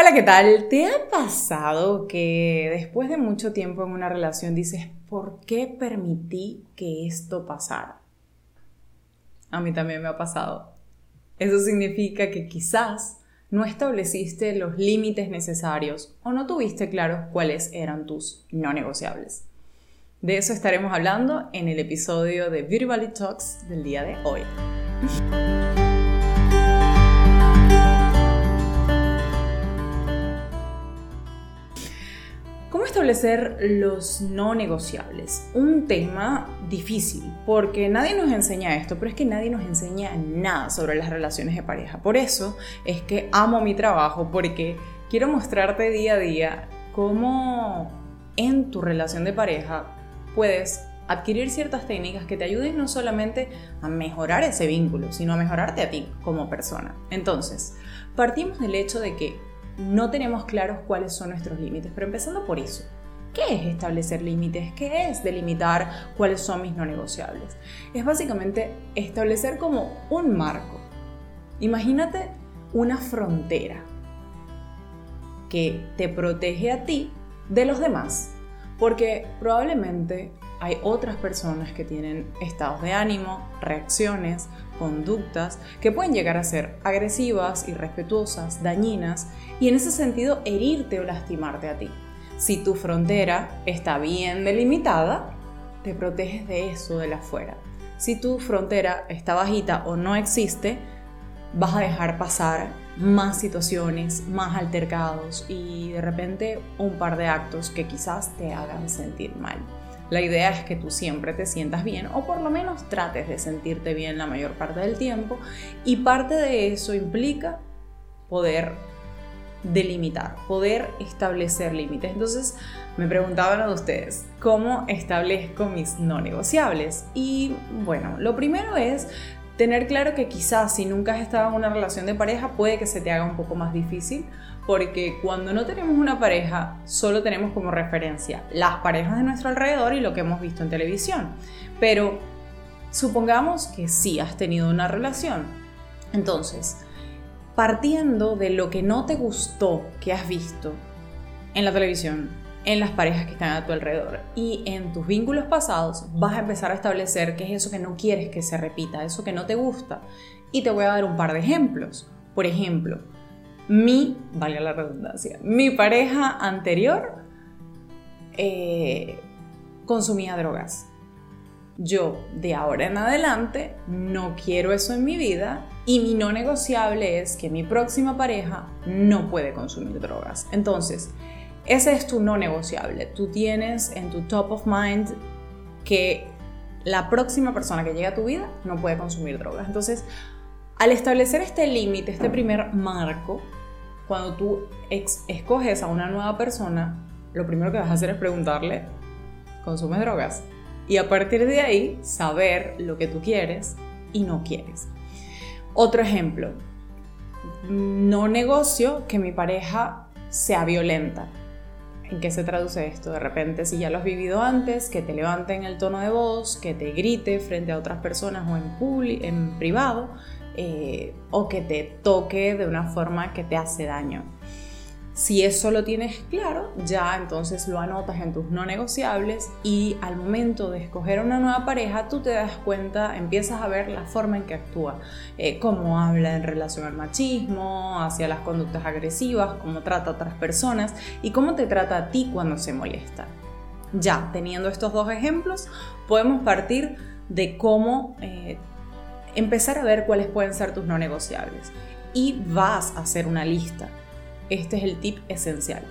Hola, ¿qué tal? ¿Te ha pasado que después de mucho tiempo en una relación dices, ¿por qué permití que esto pasara? A mí también me ha pasado. Eso significa que quizás no estableciste los límites necesarios o no tuviste claros cuáles eran tus no negociables. De eso estaremos hablando en el episodio de Beauty Talks del día de hoy. Establecer los no negociables? Un tema difícil, porque nadie nos enseña esto, pero es que nadie nos enseña nada sobre las relaciones de pareja. Por eso es que amo mi trabajo, porque quiero mostrarte día a día cómo en tu relación de pareja puedes adquirir ciertas técnicas que te ayuden no solamente a mejorar ese vínculo, sino a mejorarte a ti como persona. Entonces, partimos del hecho de que no tenemos claros cuáles son nuestros límites, pero empezando por eso. ¿Qué es establecer límites? ¿Qué es delimitar cuáles son mis no negociables? Es básicamente establecer como un marco. Imagínate una frontera que te protege a ti de los demás, porque probablemente hay otras personas que tienen estados de ánimo, reacciones, conductas que pueden llegar a ser agresivas, irrespetuosas, dañinas y en ese sentido herirte o lastimarte a ti. Si tu frontera está bien delimitada, te proteges de eso de la afuera. Si tu frontera está bajita o no existe, vas a dejar pasar más situaciones, más altercados y de repente un par de actos que quizás te hagan sentir mal. La idea es que tú siempre te sientas bien o por lo menos trates de sentirte bien la mayor parte del tiempo y parte de eso implica poder delimitar, poder establecer límites. Entonces me preguntaban a ustedes, ¿cómo establezco mis no negociables? Y bueno, lo primero es tener claro que quizás si nunca has estado en una relación de pareja puede que se te haga un poco más difícil porque cuando no tenemos una pareja solo tenemos como referencia las parejas de nuestro alrededor y lo que hemos visto en televisión. Pero supongamos que sí has tenido una relación. Entonces, partiendo de lo que no te gustó que has visto en la televisión, en las parejas que están a tu alrededor y en tus vínculos pasados, vas a empezar a establecer qué es eso que no quieres que se repita, eso que no te gusta. Y te voy a dar un par de ejemplos. Por ejemplo, mi, valga la redundancia, mi pareja anterior eh, consumía drogas. Yo de ahora en adelante no quiero eso en mi vida y mi no negociable es que mi próxima pareja no puede consumir drogas. Entonces, ese es tu no negociable. Tú tienes en tu top of mind que la próxima persona que llegue a tu vida no puede consumir drogas. Entonces, al establecer este límite, este primer marco, cuando tú escoges a una nueva persona, lo primero que vas a hacer es preguntarle, ¿consumes drogas? Y a partir de ahí, saber lo que tú quieres y no quieres. Otro ejemplo, no negocio que mi pareja sea violenta. ¿En qué se traduce esto? De repente, si ya lo has vivido antes, que te levanten el tono de voz, que te grite frente a otras personas o en, en privado, eh, o que te toque de una forma que te hace daño. Si eso lo tienes claro, ya entonces lo anotas en tus no negociables y al momento de escoger una nueva pareja, tú te das cuenta, empiezas a ver la forma en que actúa, eh, cómo habla en relación al machismo, hacia las conductas agresivas, cómo trata a otras personas y cómo te trata a ti cuando se molesta. Ya, teniendo estos dos ejemplos, podemos partir de cómo eh, empezar a ver cuáles pueden ser tus no negociables. Y vas a hacer una lista. Este es el tip esencial.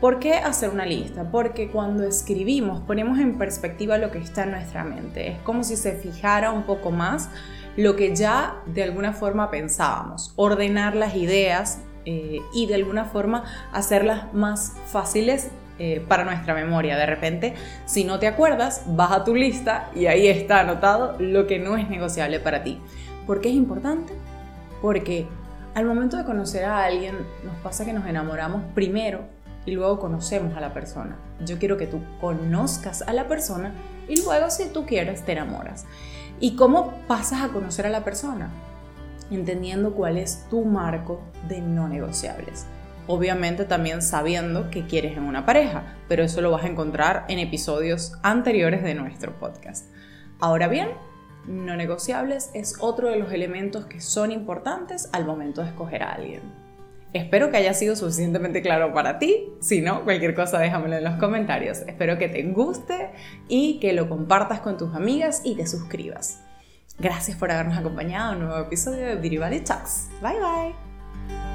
¿Por qué hacer una lista? Porque cuando escribimos ponemos en perspectiva lo que está en nuestra mente. Es como si se fijara un poco más lo que ya de alguna forma pensábamos. Ordenar las ideas eh, y de alguna forma hacerlas más fáciles eh, para nuestra memoria. De repente, si no te acuerdas, vas a tu lista y ahí está anotado lo que no es negociable para ti. ¿Por qué es importante? Porque al momento de conocer a alguien, nos pasa que nos enamoramos primero y luego conocemos a la persona. Yo quiero que tú conozcas a la persona y luego, si tú quieres, te enamoras. ¿Y cómo pasas a conocer a la persona? Entendiendo cuál es tu marco de no negociables. obviamente también sabiendo qué quieres en una pareja, pero eso lo vas a encontrar en episodios anteriores de nuestro podcast. Ahora bien, no negociables es otro de los elementos que son importantes al momento de escoger a alguien. Espero que haya sido suficientemente claro para ti. Si no, cualquier cosa déjamelo en los comentarios. Espero que te guste y que lo compartas con tus amigas y te suscribas. Gracias por habernos acompañado en un nuevo episodio de Beauty Talks. Bye bye.